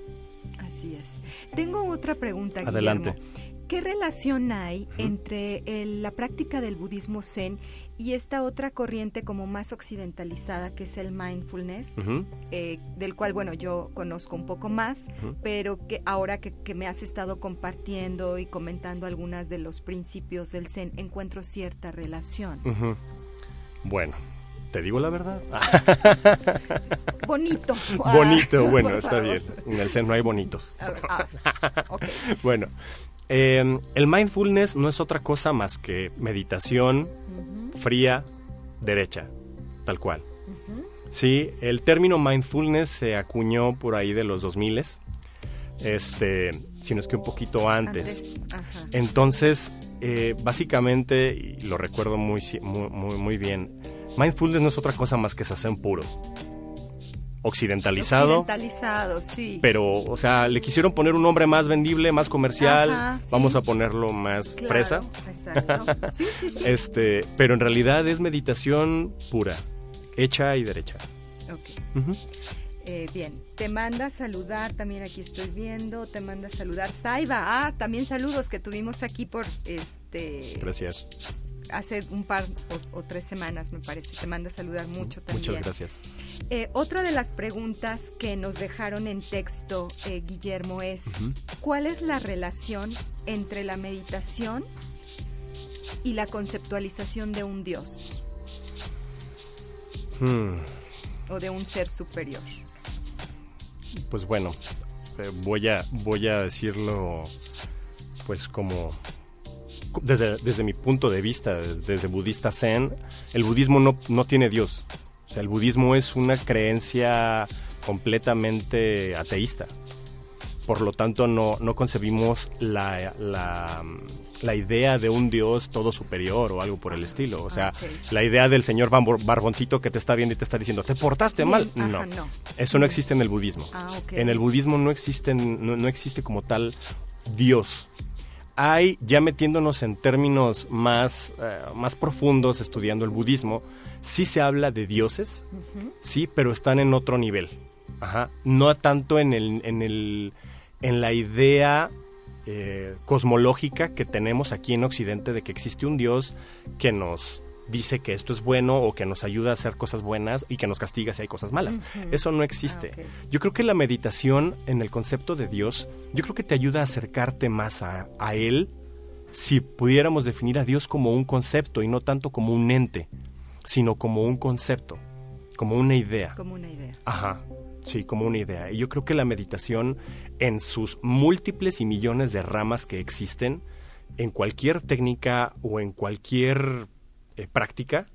Así es. Tengo otra pregunta. Adelante. Guillermo. ¿Qué relación hay entre el- la práctica del budismo zen y esta otra corriente como más occidentalizada que es el mindfulness? Eh, del cual, bueno, yo conozco un poco más, pero que ahora que, que me has estado compartiendo y comentando algunas de los principios del Zen, encuentro cierta relación. Ujú. Bueno, ¿te digo la verdad? Bonito. Bonito, Ah, bueno, está bien. En el Zen no hay bonitos. Ah. Bueno, eh, el mindfulness no es otra cosa más que meditación fría, derecha, tal cual. Sí, el término mindfulness se acuñó por ahí de los 2000 este, si no es que un poquito antes. Ajá. Entonces, eh, básicamente, y lo recuerdo muy, muy, muy, bien, mindfulness no es otra cosa más que sazen puro. Occidentalizado, Occidentalizado, sí. pero, o sea, le quisieron poner un nombre más vendible, más comercial, Ajá, sí. vamos a ponerlo más Claro, fresa. Exacto. Sí, sí, sí. Este, pero en realidad es meditación pura, hecha y derecha. Ok. Eh, bien, te manda a saludar, también aquí estoy viendo, te manda a saludar Saiba. Ah, también saludos que tuvimos aquí por este Gracias. hace un par o, o tres semanas, me parece. Te manda a saludar mucho también. Muchas gracias. Eh, otra de las preguntas que nos dejaron en texto, eh, Guillermo, es ¿cuál es la relación entre la meditación y la conceptualización de un Dios Hmm, o de un ser superior? Pues bueno, eh, voy a voy a decirlo pues como desde, desde mi punto de vista, desde, budista zen, el budismo no, no tiene Dios. El budismo es una creencia completamente ateísta. Por lo tanto, no, no concebimos la, la, la idea de un Dios todo superior o algo por el estilo. O sea, Ah, ok. la idea del señor barboncito que te está viendo y te está diciendo, ¿te portaste Sí, mal? ajá, no. no. Eso no existe en el budismo. Ah. En el budismo no, existen, no, no existe como tal Dios. Hay, ya metiéndonos en términos más, eh, más profundos, estudiando el budismo, sí se habla de dioses, sí, pero están en otro nivel. Ajá. No tanto en, el, en, el, en la idea eh, cosmológica que tenemos aquí en Occidente de que existe un Dios que nos dice que esto es bueno o que nos ayuda a hacer cosas buenas y que nos castiga si hay cosas malas. Eso no existe. Ah. Yo creo que la meditación en el concepto de Dios, yo creo que te ayuda a acercarte más a, a Él si pudiéramos definir a Dios como un concepto y no tanto como un ente, sino como un concepto, como una idea. Como una idea. Ajá, sí, como una idea. Y yo creo que la meditación, en sus múltiples y millones de ramas que existen, en cualquier técnica o en cualquier eh, práctica,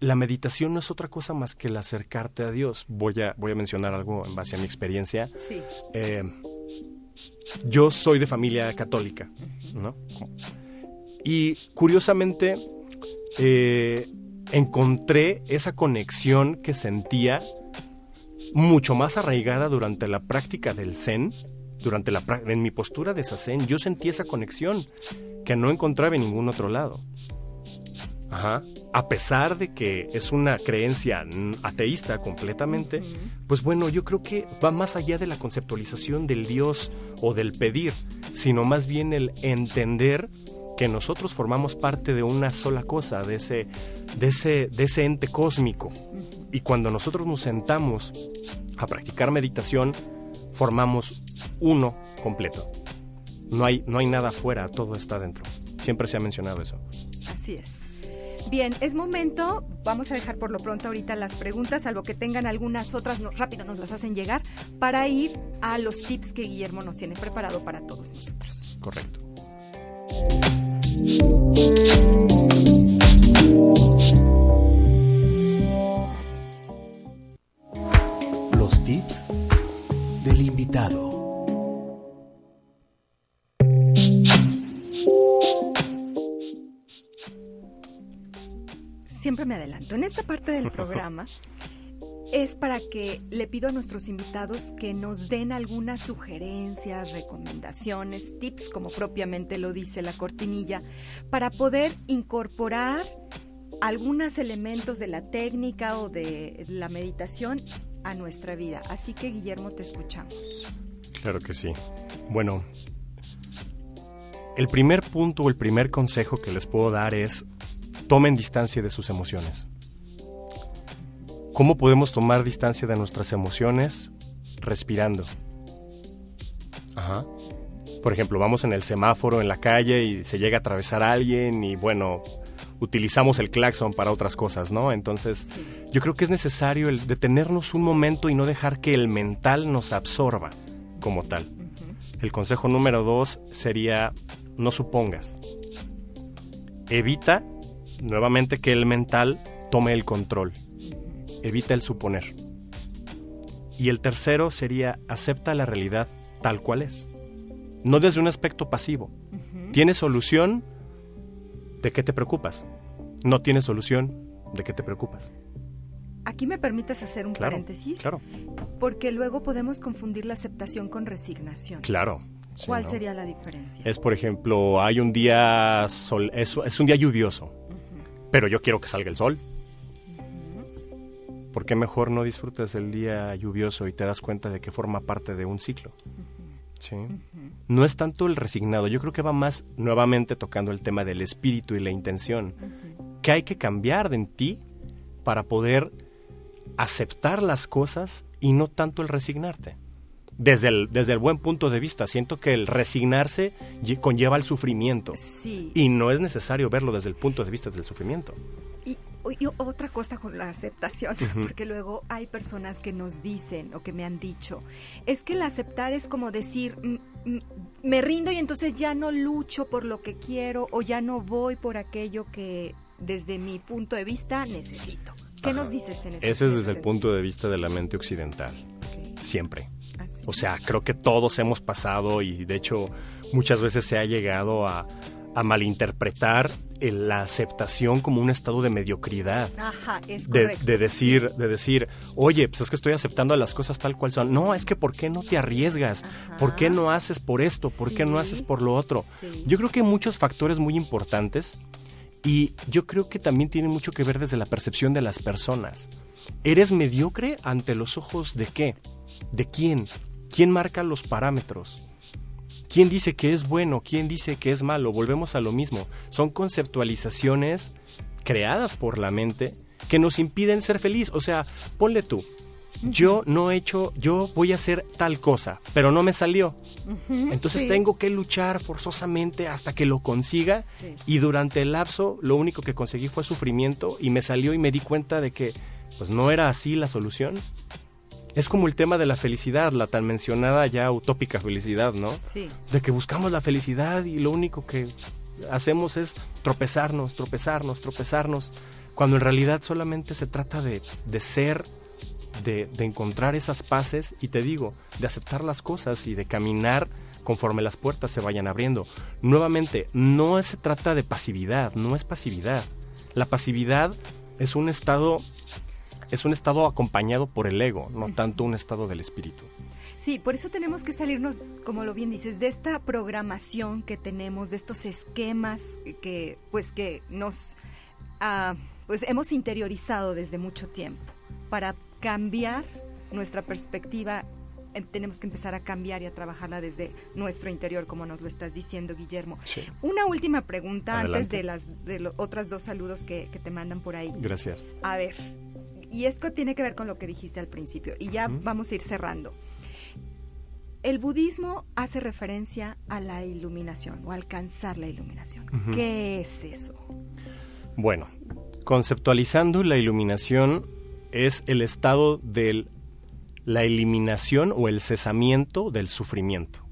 la meditación no es otra cosa más que el acercarte a Dios. Voy a, voy a mencionar algo en base a mi experiencia. Sí. Eh, yo soy de familia católica, ¿no? Y curiosamente, eh, encontré esa conexión que sentía mucho más arraigada durante la práctica del Zen, durante la en mi postura de Zazen, yo sentí esa conexión que no encontraba en ningún otro lado. Ajá. A pesar de que es una creencia mm, ateísta completamente, pues bueno, yo creo que va más allá de la conceptualización del Dios o del pedir, sino más bien el entender que nosotros formamos parte de una sola cosa, de ese, de ese, de ese ente cósmico. Y cuando nosotros nos sentamos a practicar meditación, formamos uno completo. No hay, no hay nada afuera, todo está dentro. Siempre se ha mencionado eso. Así es. Bien, es momento, vamos a dejar por lo pronto ahorita las preguntas, salvo que tengan algunas otras, no- rápido nos las hacen llegar, para ir a los tips que Guillermo nos tiene preparado para todos nosotros. Correcto. Adelanto. En esta parte del programa es para que le pido a nuestros invitados que nos den algunas sugerencias, recomendaciones, tips, como propiamente lo dice la cortinilla, para poder incorporar algunos elementos de la técnica o de la meditación a nuestra vida. Así que, Guillermo, te escuchamos. Claro que sí. Bueno, el primer punto o el primer consejo que les puedo dar es tomen distancia de sus emociones. ¿Cómo podemos tomar distancia de nuestras emociones? Respirando. Ajá. Por ejemplo, vamos en el semáforo en la calle y se llega a atravesar a alguien y bueno, utilizamos el claxon para otras cosas, ¿no? Entonces, yo creo que es necesario el detenernos un momento y no dejar que el mental nos absorba como tal. El consejo número dos sería no supongas. Evita nuevamente que el mental tome el control. Evita el suponer. Y el tercero sería acepta la realidad tal cual es. No desde un aspecto pasivo. ¿Tienes solución? ¿De qué te preocupas? No tienes solución, ¿de qué te preocupas? Aquí me permites hacer un Claro, paréntesis, claro. porque luego podemos confundir la aceptación con resignación. Claro. sí, ¿Cuál ¿no? sería la diferencia? Es, por ejemplo, hay un día sol, es, es un día lluvioso, pero yo quiero que salga el sol. ¿Por qué mejor no disfrutas el día lluvioso y te das cuenta de que forma parte de un ciclo? Sí. No es tanto el resignado, yo creo que va más nuevamente tocando el tema del espíritu y la intención. que hay que cambiar en ti para poder aceptar las cosas y no tanto el resignarte? Desde el, desde el buen punto de vista, siento que el resignarse lle- conlleva el sufrimiento. Sí. Y no es necesario verlo desde el punto de vista del sufrimiento. Y, y otra cosa con la aceptación, porque luego hay personas que nos dicen o que me han dicho, es que el aceptar es como decir, "Mm, mm, me rindo y entonces ya no lucho por lo que quiero o ya no voy por aquello que desde mi punto de vista necesito. ¿Qué nos dices en ese Ese es desde el punto de vista de la mente occidental. Siempre. O sea, creo que todos hemos pasado y de hecho muchas veces se ha llegado a, a malinterpretar la aceptación como un estado de mediocridad. Ajá, es De, correcto. de decir, de decir, oye, pues es que estoy aceptando las cosas tal cual son. No, es que ¿por qué no te arriesgas? ¿Por qué no haces por esto? ¿Por qué no haces por lo otro? Sí. Yo creo que hay muchos factores muy importantes y yo creo que también tiene mucho que ver desde la percepción de las personas. ¿Eres mediocre ante los ojos de qué? ¿De quién? ¿Quién marca los parámetros? ¿Quién dice que es bueno? ¿Quién dice que es malo? Volvemos a lo mismo. Son conceptualizaciones creadas por la mente que nos impiden ser feliz. O sea, ponle tú. Yo no he hecho, yo voy a hacer tal cosa, pero no me salió. Entonces sí. tengo que luchar forzosamente hasta que lo consiga Sí. y durante el lapso lo único que conseguí fue sufrimiento y me salió y me di cuenta de que pues no era así la solución. Es como el tema de la felicidad, la tan mencionada ya utópica felicidad, ¿no? Sí. De que buscamos la felicidad y lo único que hacemos es tropezarnos, tropezarnos, tropezarnos, cuando en realidad solamente se trata de, de ser, de, de encontrar esas paces y te digo, de aceptar las cosas y de caminar conforme las puertas se vayan abriendo. Nuevamente, no se trata de pasividad, no es pasividad. La pasividad es un estado es un estado acompañado por el ego, no tanto un estado del espíritu. Sí, por eso tenemos que salirnos, como lo bien dices, de esta programación que tenemos, de estos esquemas que, pues, que nos, ah, pues, hemos interiorizado desde mucho tiempo. Para cambiar nuestra perspectiva, em, tenemos que empezar a cambiar y a trabajarla desde nuestro interior, como nos lo estás diciendo, Guillermo. Sí. Una última pregunta antes de las de los otras dos saludos que, que te mandan por ahí. Gracias. A ver, y esto tiene que ver con lo que dijiste al principio, y ya vamos a ir cerrando. El budismo hace referencia a la iluminación o alcanzar la iluminación. ¿Qué es eso? Bueno, conceptualizando la iluminación es el estado de la eliminación o el cesamiento del sufrimiento.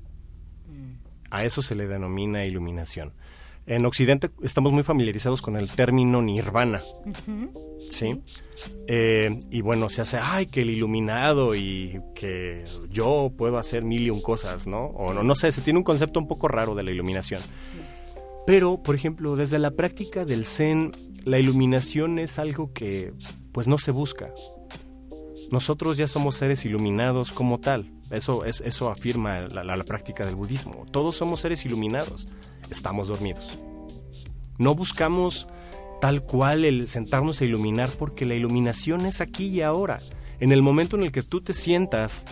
A eso se le denomina iluminación. En Occidente estamos muy familiarizados con el término nirvana. ¿Sí? Eh, y bueno, se hace, ay, que el iluminado y que yo puedo hacer mil y un cosas, ¿no? O no, no sé, se tiene un concepto un poco raro de la iluminación. Pero, por ejemplo, desde la práctica del Zen, la iluminación es algo que, pues, no se busca. Nosotros ya somos seres iluminados como tal. Eso, es, eso afirma la, la- la práctica del budismo. Todos somos seres iluminados. Estamos dormidos. No buscamos tal cual el sentarnos a iluminar porque la iluminación es aquí y ahora. En el momento en el que tú te sientas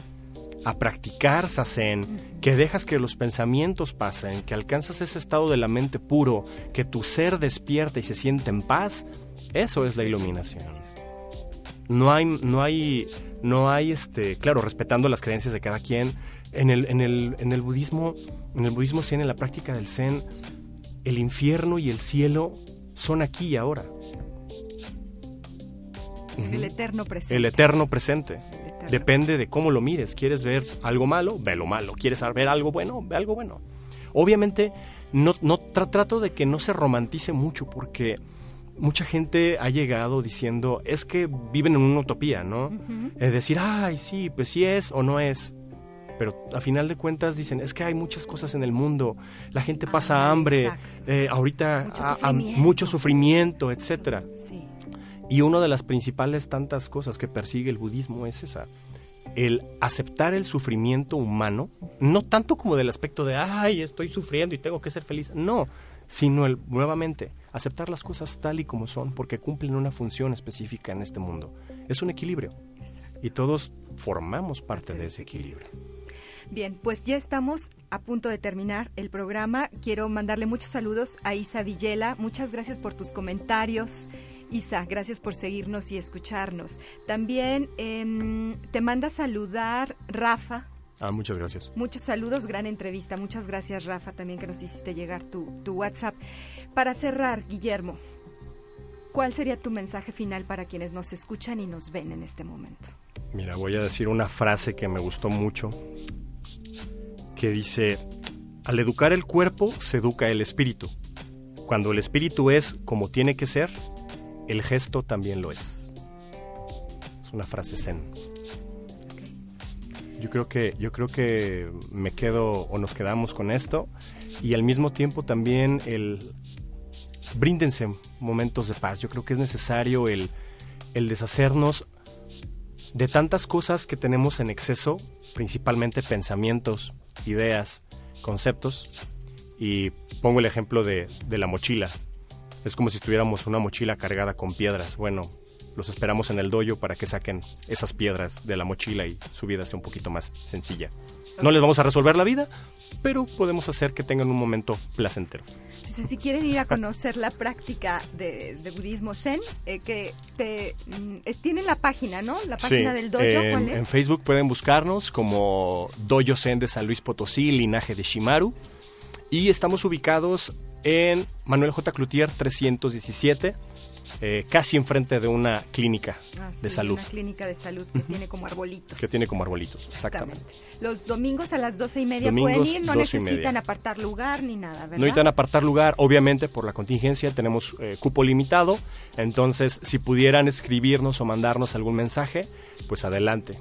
a practicar sazen, que dejas que los pensamientos pasen, que alcanzas ese estado de la mente puro, que tu ser despierta y se siente en paz, eso es la iluminación. No hay, no hay, no hay, este, claro, respetando las creencias de cada quien. En el, en el, en el budismo, en el budismo zen, en la práctica del zen, el infierno y el cielo son aquí y ahora. El eterno presente. El eterno presente. eterno Depende de cómo lo mires. ¿Quieres ver algo malo? Ve lo malo. ¿Quieres ver algo bueno? Ve algo bueno. Obviamente, no, no tra- trato de que no se romantice mucho porque mucha gente ha llegado diciendo, es que viven en una utopía, ¿no? Es decir, ay, sí, pues sí es o no es. Pero a final de cuentas dicen, es que hay muchas cosas en el mundo, la gente pasa Ah, hambre, exacto. eh, ahorita Mucho a- a- sufrimiento. mucho sufrimiento, etcétera. Sí. Y una de las principales tantas cosas que persigue el budismo es esa, el aceptar el sufrimiento humano, no tanto como del aspecto de, ay, estoy sufriendo y tengo que ser feliz, no, sino el, nuevamente, aceptar las cosas tal y como son, porque cumplen una función específica en este mundo. Es un equilibrio. Y todos formamos parte de ese equilibrio. Bien, pues ya estamos a punto de terminar el programa. Quiero mandarle muchos saludos a Isa Villela. Muchas gracias por tus comentarios. Isa, gracias por seguirnos y escucharnos. También em, te manda saludar Rafa. Ah, muchas gracias. Muchos saludos, gran entrevista. Muchas gracias, Rafa, también que nos hiciste llegar tu, tu WhatsApp. Para cerrar, Guillermo, ¿cuál sería tu mensaje final para quienes nos escuchan y nos ven en este momento? Mira, voy a decir una frase que me gustó mucho, que dice, al educar el cuerpo se educa el espíritu. Cuando el espíritu es como tiene que ser, el gesto también lo es. Es una frase zen. Yo creo que yo creo que me quedo o nos quedamos con esto y al mismo tiempo también el bríndense momentos de paz. Yo creo que es necesario el el deshacernos de tantas cosas que tenemos en exceso, principalmente pensamientos, ideas, conceptos. Y pongo el ejemplo de, de la mochila. Es como si estuviéramos una mochila cargada con piedras. Bueno, los esperamos en el dojo para que saquen esas piedras de la mochila y su vida sea un poquito más sencilla. No les vamos a resolver la vida, pero podemos hacer que tengan un momento placentero. Entonces, si quieren ir a conocer la práctica de, de budismo zen, eh, que te, mm, tienen la página, ¿no? La página del dojo, en, ¿cuál en? Facebook pueden buscarnos como Dojo Zen de San Luis Potosí, linaje de Shimaru. Y estamos ubicados en Manuel J. Cloutier 317, eh, casi enfrente de una clínica Ah, de sí, salud Una clínica de salud que tiene como arbolitos. que tiene como arbolitos. Exactamente. Los domingos a las doce y media Domingos, pueden ir, no necesitan apartar lugar ni nada, ¿verdad? No necesitan apartar lugar, obviamente por la contingencia tenemos eh, cupo limitado, entonces si pudieran escribirnos o mandarnos algún mensaje, pues adelante.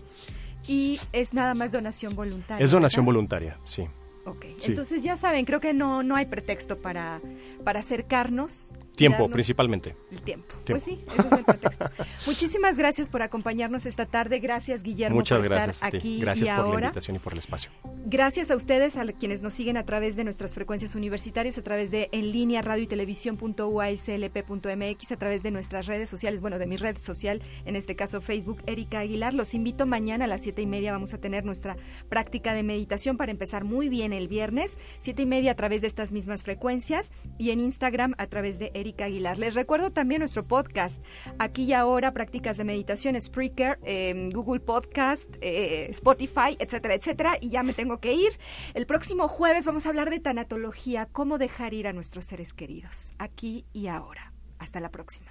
Y es nada más donación voluntaria. Es donación ¿verdad? voluntaria, sí. Ok, Sí. entonces ya saben, creo que no, no hay pretexto para, para acercarnos. Tiempo, principalmente. El tiempo. Tiempo. Pues sí, ese es el pretexto. Muchísimas gracias por acompañarnos esta tarde. Gracias, Guillermo, Muchas por gracias estar a ti. aquí Gracias y por la invitación y por el espacio. Gracias a ustedes, a quienes nos siguen a través de nuestras frecuencias universitarias, a través de en línea radio y televisión.uaslp.mx, a través de nuestras redes sociales, bueno, de mi red social, en este caso Facebook, Erika Aguilar. Los invito mañana a las siete y media, vamos a tener nuestra práctica de meditación para empezar muy bien el viernes, siete y media a través de estas mismas frecuencias y en Instagram a través de Erika Aguilar. Les recuerdo también nuestro podcast, aquí y ahora, prácticas de meditación, Spreaker, eh, Google Podcast, eh, Spotify, etcétera, etcétera. Y ya me tengo que ir. El próximo jueves vamos a hablar de tanatología, cómo dejar ir a nuestros seres queridos, aquí y ahora. Hasta la próxima.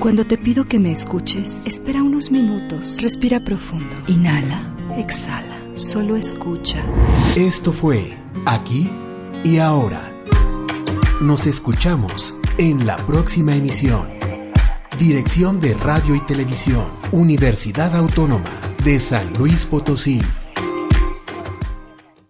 Cuando te pido que me escuches, espera unos minutos, respira profundo, inhala, exhala, solo escucha. Esto fue Aquí y Ahora. Nos escuchamos en la próxima emisión. Dirección de Radio y Televisión, Universidad Autónoma de San Luis Potosí.